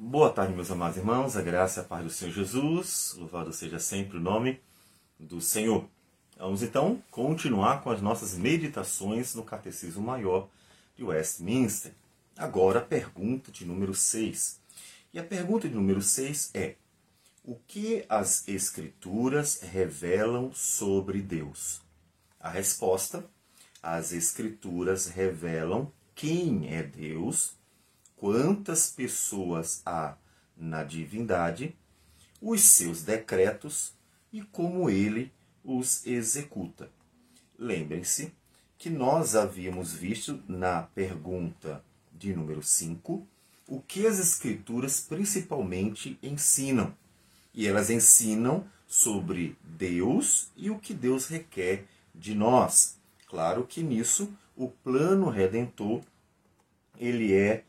Boa tarde, meus amados irmãos, a graça e a paz do Senhor Jesus, louvado seja sempre o nome do Senhor. Vamos então continuar com as nossas meditações no Catecismo Maior de Westminster. Agora, a pergunta de número 6. E a pergunta de número 6 é: O que as Escrituras revelam sobre Deus? A resposta: As Escrituras revelam quem é Deus quantas pessoas há na divindade, os seus decretos e como ele os executa. Lembrem-se que nós havíamos visto na pergunta de número 5 o que as Escrituras principalmente ensinam. E elas ensinam sobre Deus e o que Deus requer de nós. Claro que nisso o plano redentor ele é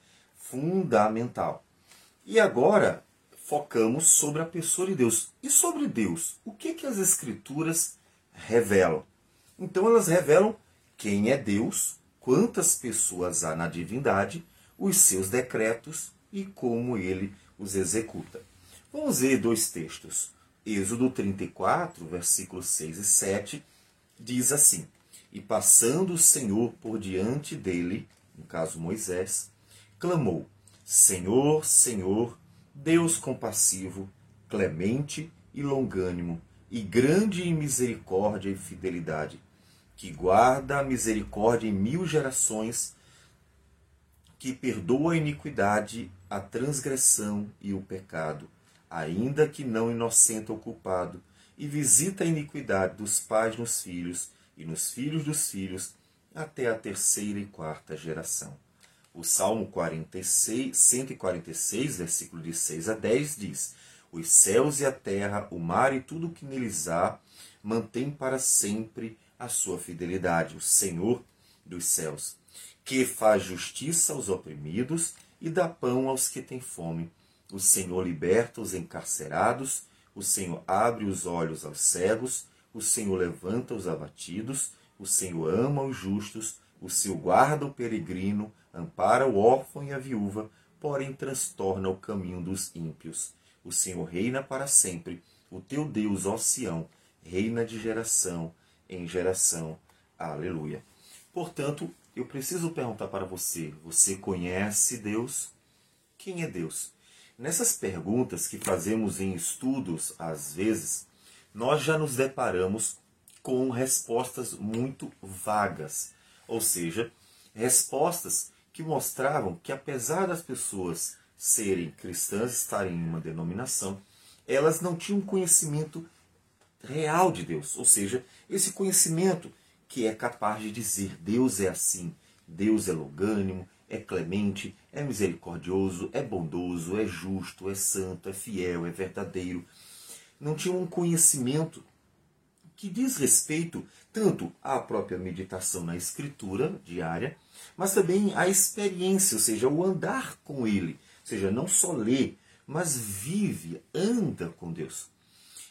fundamental. E agora focamos sobre a pessoa de Deus. E sobre Deus, o que, que as Escrituras revelam? Então elas revelam quem é Deus, quantas pessoas há na divindade, os seus decretos e como ele os executa. Vamos ver dois textos. Êxodo 34, versículos 6 e 7, diz assim: E passando o Senhor por diante dele, no caso Moisés, clamou: Senhor, Senhor, Deus compassivo, clemente e longânimo, e grande em misericórdia e fidelidade, que guarda a misericórdia em mil gerações, que perdoa a iniquidade, a transgressão e o pecado, ainda que não inocente ou culpado, e visita a iniquidade dos pais nos filhos e nos filhos dos filhos, até a terceira e quarta geração. O Salmo 46, 146, versículo de 6 a 10 diz: Os céus e a terra, o mar e tudo o que neles há, mantém para sempre a sua fidelidade, o Senhor dos céus, que faz justiça aos oprimidos e dá pão aos que têm fome. O Senhor liberta os encarcerados, o Senhor abre os olhos aos cegos, o Senhor levanta os abatidos, o Senhor ama os justos, o Senhor guarda o peregrino, ampara o órfão e a viúva, porém transtorna o caminho dos ímpios. O Senhor reina para sempre, o teu Deus, ó Sião, reina de geração em geração. Aleluia. Portanto, eu preciso perguntar para você: você conhece Deus? Quem é Deus? Nessas perguntas que fazemos em estudos, às vezes, nós já nos deparamos com respostas muito vagas, ou seja, respostas que mostravam que, apesar das pessoas serem cristãs, estarem em uma denominação, elas não tinham conhecimento real de Deus. Ou seja, esse conhecimento que é capaz de dizer Deus é assim, Deus é longânimo, é clemente, é misericordioso, é bondoso, é justo, é santo, é fiel, é verdadeiro. Não tinham um conhecimento que diz respeito tanto à própria meditação na escritura diária, mas também à experiência, ou seja, o andar com ele. Ou seja, não só lê, mas vive, anda com Deus.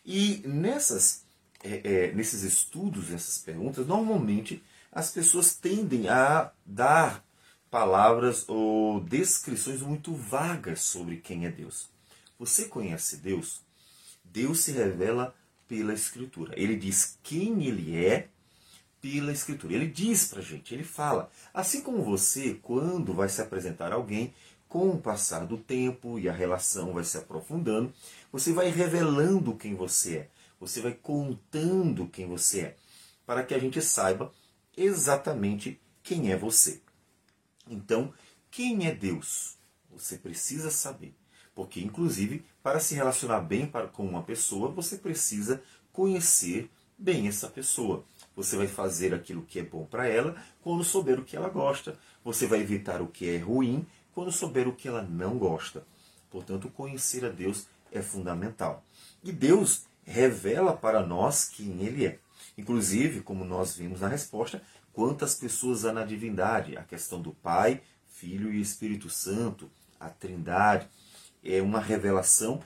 E nessas, é, é, nesses estudos, nessas perguntas, normalmente as pessoas tendem a dar palavras ou descrições muito vagas sobre quem é Deus. Você conhece Deus? Deus se revela pela Escritura. Ele diz quem ele é pela Escritura. Ele diz para gente, ele fala. Assim como você, quando vai se apresentar alguém, com o passar do tempo e a relação vai se aprofundando, você vai revelando quem você é. Você vai contando quem você é. Para que a gente saiba exatamente quem é você. Então, quem é Deus? Você precisa saber. Porque, inclusive, para se relacionar bem com uma pessoa, você precisa conhecer bem essa pessoa. Você vai fazer aquilo que é bom para ela quando souber o que ela gosta. Você vai evitar o que é ruim quando souber o que ela não gosta. Portanto, conhecer a Deus é fundamental. E Deus revela para nós quem Ele é. Inclusive, como nós vimos na resposta, quantas pessoas há na divindade, a questão do Pai, Filho e Espírito Santo, a Trindade é uma revelação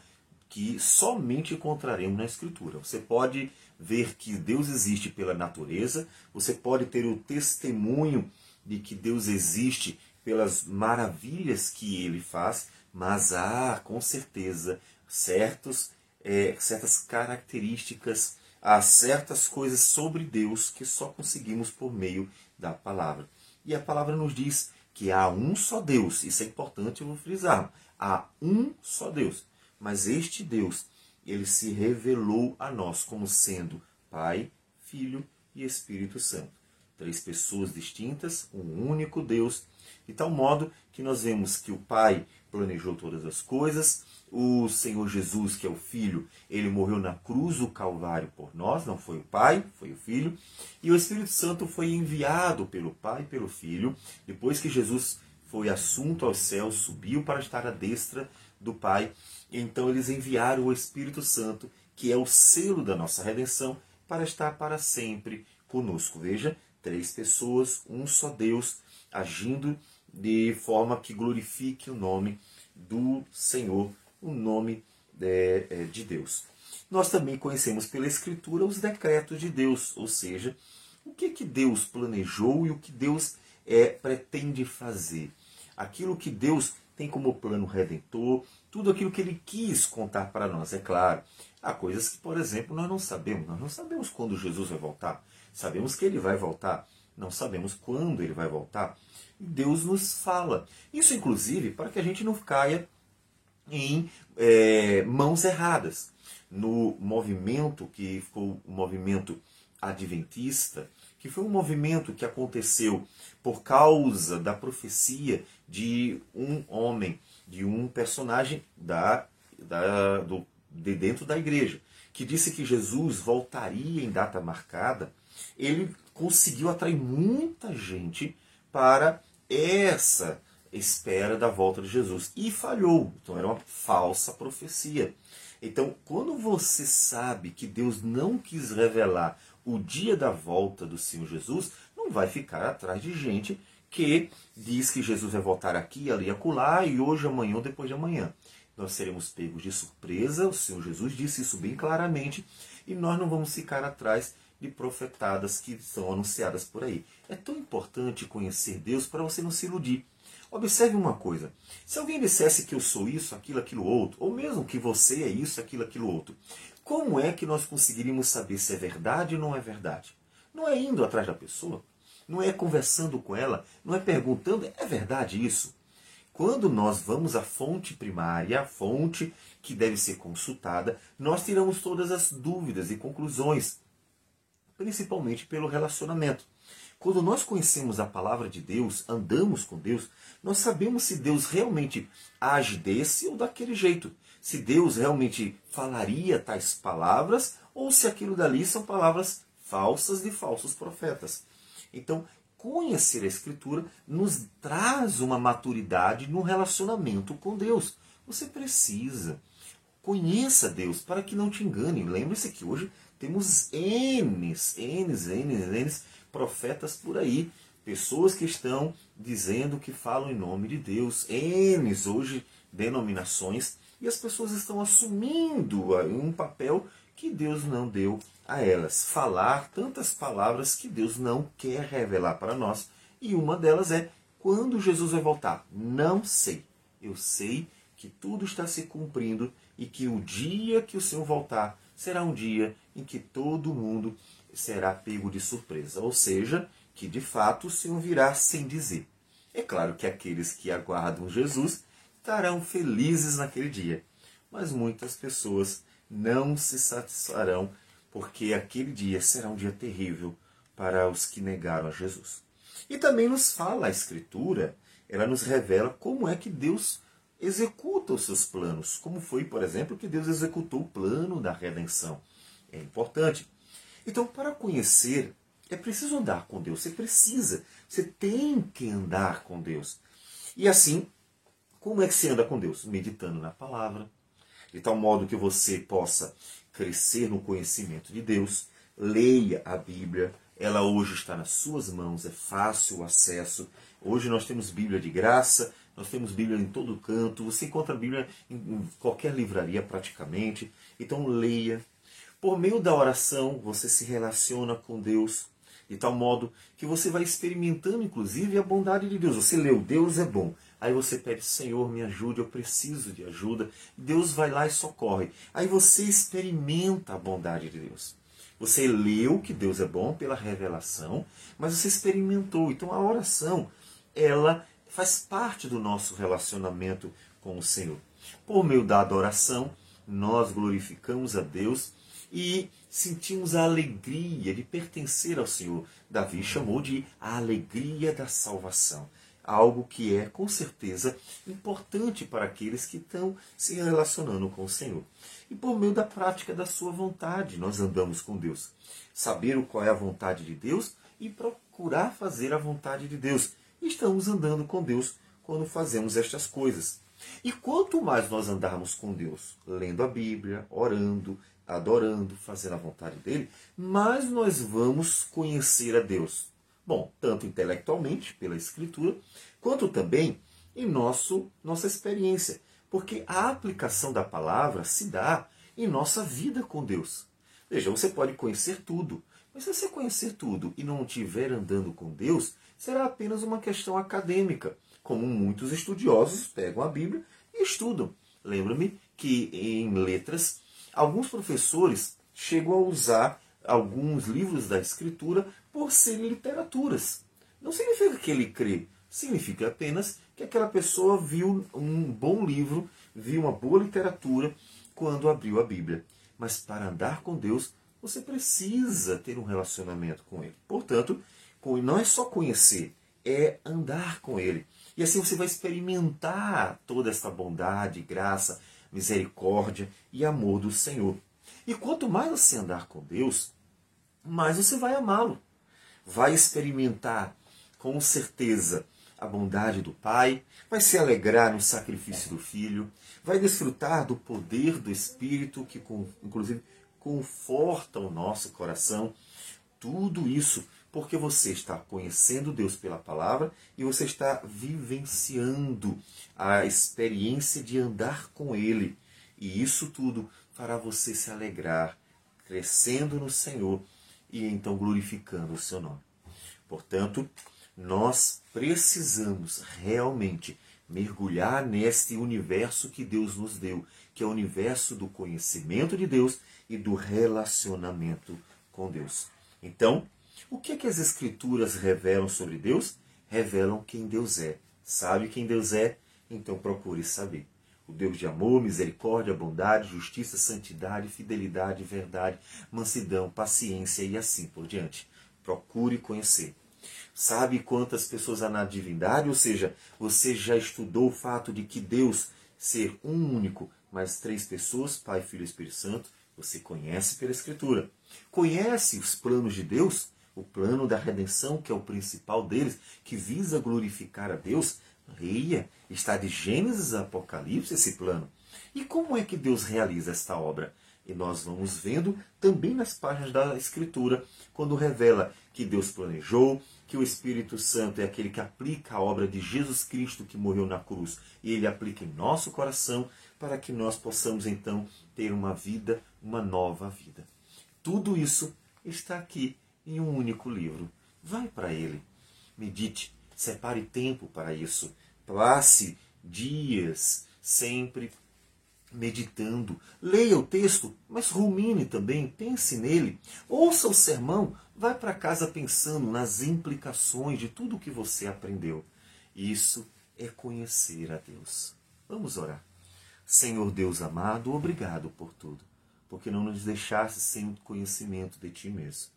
que somente encontraremos na Escritura. Você pode ver que Deus existe pela natureza, você pode ter o testemunho de que Deus existe pelas maravilhas que ele faz, mas há, com certeza, certos, é, certas características, há certas coisas sobre Deus que só conseguimos por meio da palavra. E a palavra nos diz que há um só Deus, isso é importante eu vou frisar. Há um só Deus, mas este Deus, ele se revelou a nós como sendo Pai, Filho e Espírito Santo. Três pessoas distintas, um único Deus, de tal modo que nós vemos que o Pai planejou todas as coisas, o Senhor Jesus, que é o Filho, ele morreu na cruz do Calvário por nós, não foi o Pai, foi o Filho, e o Espírito Santo foi enviado pelo Pai e pelo Filho, depois que Jesus foi assunto aos céus, subiu para estar à destra do Pai, então eles enviaram o Espírito Santo, que é o selo da nossa redenção, para estar para sempre conosco. Veja, três pessoas, um só Deus, agindo de forma que glorifique o nome do Senhor, o nome é, é, de Deus. Nós também conhecemos pela Escritura os decretos de Deus, ou seja, o que, que Deus planejou e o que Deus é, pretende fazer. Aquilo que Deus tem como plano redentor, tudo aquilo que ele quis contar para nós, é claro. Há coisas que, por exemplo, nós não sabemos. Nós não sabemos quando Jesus vai voltar. Sabemos que ele vai voltar. Não sabemos quando ele vai voltar. Deus nos fala. Isso, inclusive, para que a gente não caia em é, mãos erradas. No movimento que foi o movimento adventista, que foi um movimento que aconteceu por causa da profecia de um homem, de um personagem da, da, do, de dentro da igreja, que disse que Jesus voltaria em data marcada, ele conseguiu atrair muita gente para essa espera da volta de Jesus. E falhou. Então era uma falsa profecia. Então, quando você sabe que Deus não quis revelar o dia da volta do Senhor Jesus, não vai ficar atrás de gente que diz que Jesus vai voltar aqui, ali acolá, e hoje, amanhã ou depois de amanhã. Nós seremos pegos de surpresa, o Senhor Jesus disse isso bem claramente, e nós não vamos ficar atrás de profetadas que são anunciadas por aí. É tão importante conhecer Deus para você não se iludir. Observe uma coisa: se alguém dissesse que eu sou isso, aquilo, aquilo outro, ou mesmo que você é isso, aquilo, aquilo outro, como é que nós conseguiríamos saber se é verdade ou não é verdade? Não é indo atrás da pessoa, não é conversando com ela, não é perguntando, é verdade isso? Quando nós vamos à fonte primária, a fonte que deve ser consultada, nós tiramos todas as dúvidas e conclusões principalmente pelo relacionamento. Quando nós conhecemos a palavra de Deus, andamos com Deus, nós sabemos se Deus realmente age desse ou daquele jeito. Se Deus realmente falaria tais palavras ou se aquilo dali são palavras falsas de falsos profetas. Então, conhecer a Escritura nos traz uma maturidade no relacionamento com Deus. Você precisa. Conheça Deus para que não te engane. Lembre-se que hoje temos N's, N's, N's, N's profetas por aí. Pessoas que estão dizendo que falam em nome de Deus. N's hoje denominações. E as pessoas estão assumindo um papel que Deus não deu a elas. Falar tantas palavras que Deus não quer revelar para nós. E uma delas é: quando Jesus vai voltar? Não sei. Eu sei que tudo está se cumprindo e que o dia que o Senhor voltar será um dia em que todo mundo será pego de surpresa, ou seja, que de fato o Senhor virá sem dizer. É claro que aqueles que aguardam Jesus estarão felizes naquele dia, mas muitas pessoas não se satisfarão, porque aquele dia será um dia terrível para os que negaram a Jesus. E também nos fala a Escritura, ela nos revela como é que Deus executa os seus planos, como foi, por exemplo, que Deus executou o plano da redenção. É importante. Então, para conhecer, é preciso andar com Deus. Você precisa, você tem que andar com Deus. E assim, como é que se anda com Deus? Meditando na palavra, de tal modo que você possa crescer no conhecimento de Deus. Leia a Bíblia, ela hoje está nas suas mãos, é fácil o acesso. Hoje nós temos Bíblia de graça, nós temos Bíblia em todo canto, você encontra Bíblia em qualquer livraria praticamente. Então leia. Por meio da oração, você se relaciona com Deus. de tal modo que você vai experimentando, inclusive, a bondade de Deus. Você leu, Deus é bom. Aí você pede, Senhor, me ajude, eu preciso de ajuda. Deus vai lá e socorre. Aí você experimenta a bondade de Deus. Você leu que Deus é bom pela revelação, mas você experimentou. Então a oração, ela faz parte do nosso relacionamento com o Senhor. Por meio da adoração, nós glorificamos a Deus e sentimos a alegria de pertencer ao Senhor. Davi chamou de a alegria da salvação. Algo que é, com certeza, importante para aqueles que estão se relacionando com o Senhor. E por meio da prática da sua vontade, nós andamos com Deus. Saber qual é a vontade de Deus e procurar fazer a vontade de Deus. Estamos andando com Deus quando fazemos estas coisas. E quanto mais nós andarmos com Deus, lendo a Bíblia, orando, adorando, fazendo a vontade dele, mais nós vamos conhecer a Deus. Bom, tanto intelectualmente, pela Escritura, quanto também em nosso, nossa experiência. Porque a aplicação da palavra se dá em nossa vida com Deus. Veja, você pode conhecer tudo, mas se você conhecer tudo e não estiver andando com Deus, será apenas uma questão acadêmica, como muitos estudiosos pegam a Bíblia e estudam. Lembra-me que em letras Alguns professores chegam a usar alguns livros da escritura por serem literaturas. Não significa que ele crê, significa apenas que aquela pessoa viu um bom livro, viu uma boa literatura quando abriu a Bíblia. Mas para andar com Deus, você precisa ter um relacionamento com Ele. Portanto, não é só conhecer, é andar com Ele. E assim você vai experimentar toda essa bondade, graça, misericórdia e amor do Senhor. E quanto mais você andar com Deus, mais você vai amá-lo. Vai experimentar com certeza a bondade do Pai, vai se alegrar no sacrifício do Filho, vai desfrutar do poder do Espírito que, inclusive, conforta o nosso coração. Tudo isso porque você está conhecendo Deus pela palavra e você está vivenciando a experiência de andar com Ele. E isso tudo fará você se alegrar, crescendo no Senhor e então glorificando o seu nome. Portanto, nós precisamos realmente mergulhar neste universo que Deus nos deu, que é o universo do conhecimento de Deus e do relacionamento com Deus. Então, o que, é que as Escrituras revelam sobre Deus? Revelam quem Deus é. Sabe quem Deus é? Então procure saber. O Deus de amor, misericórdia, bondade, justiça, santidade, fidelidade, verdade, mansidão, paciência e assim por diante. Procure conhecer. Sabe quantas pessoas há na divindade? Ou seja, você já estudou o fato de que Deus ser um único, mas três pessoas, Pai, Filho e Espírito Santo, você conhece pela Escritura. Conhece os planos de Deus? o plano da redenção, que é o principal deles, que visa glorificar a Deus, leia, está de Gênesis a Apocalipse esse plano. E como é que Deus realiza esta obra? E nós vamos vendo também nas páginas da Escritura, quando revela que Deus planejou, que o Espírito Santo é aquele que aplica a obra de Jesus Cristo que morreu na cruz, e ele aplica em nosso coração para que nós possamos então ter uma vida, uma nova vida. Tudo isso está aqui em um único livro. Vai para ele. Medite, separe tempo para isso. Passe dias sempre meditando. Leia o texto, mas rumine também, pense nele. Ouça o sermão, vai para casa pensando nas implicações de tudo o que você aprendeu. Isso é conhecer a Deus. Vamos orar. Senhor Deus amado, obrigado por tudo, porque não nos deixaste sem o conhecimento de Ti mesmo.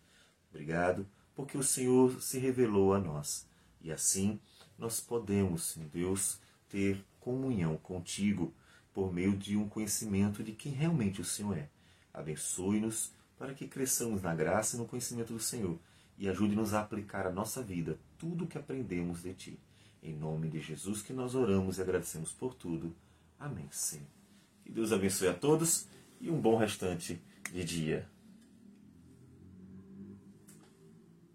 Obrigado, porque o Senhor se revelou a nós. E assim nós podemos, em Deus, ter comunhão contigo por meio de um conhecimento de quem realmente o Senhor é. Abençoe-nos para que cresçamos na graça e no conhecimento do Senhor e ajude-nos a aplicar à nossa vida tudo o que aprendemos de Ti. Em nome de Jesus que nós oramos e agradecemos por tudo. Amém, Senhor. Que Deus abençoe a todos e um bom restante de dia.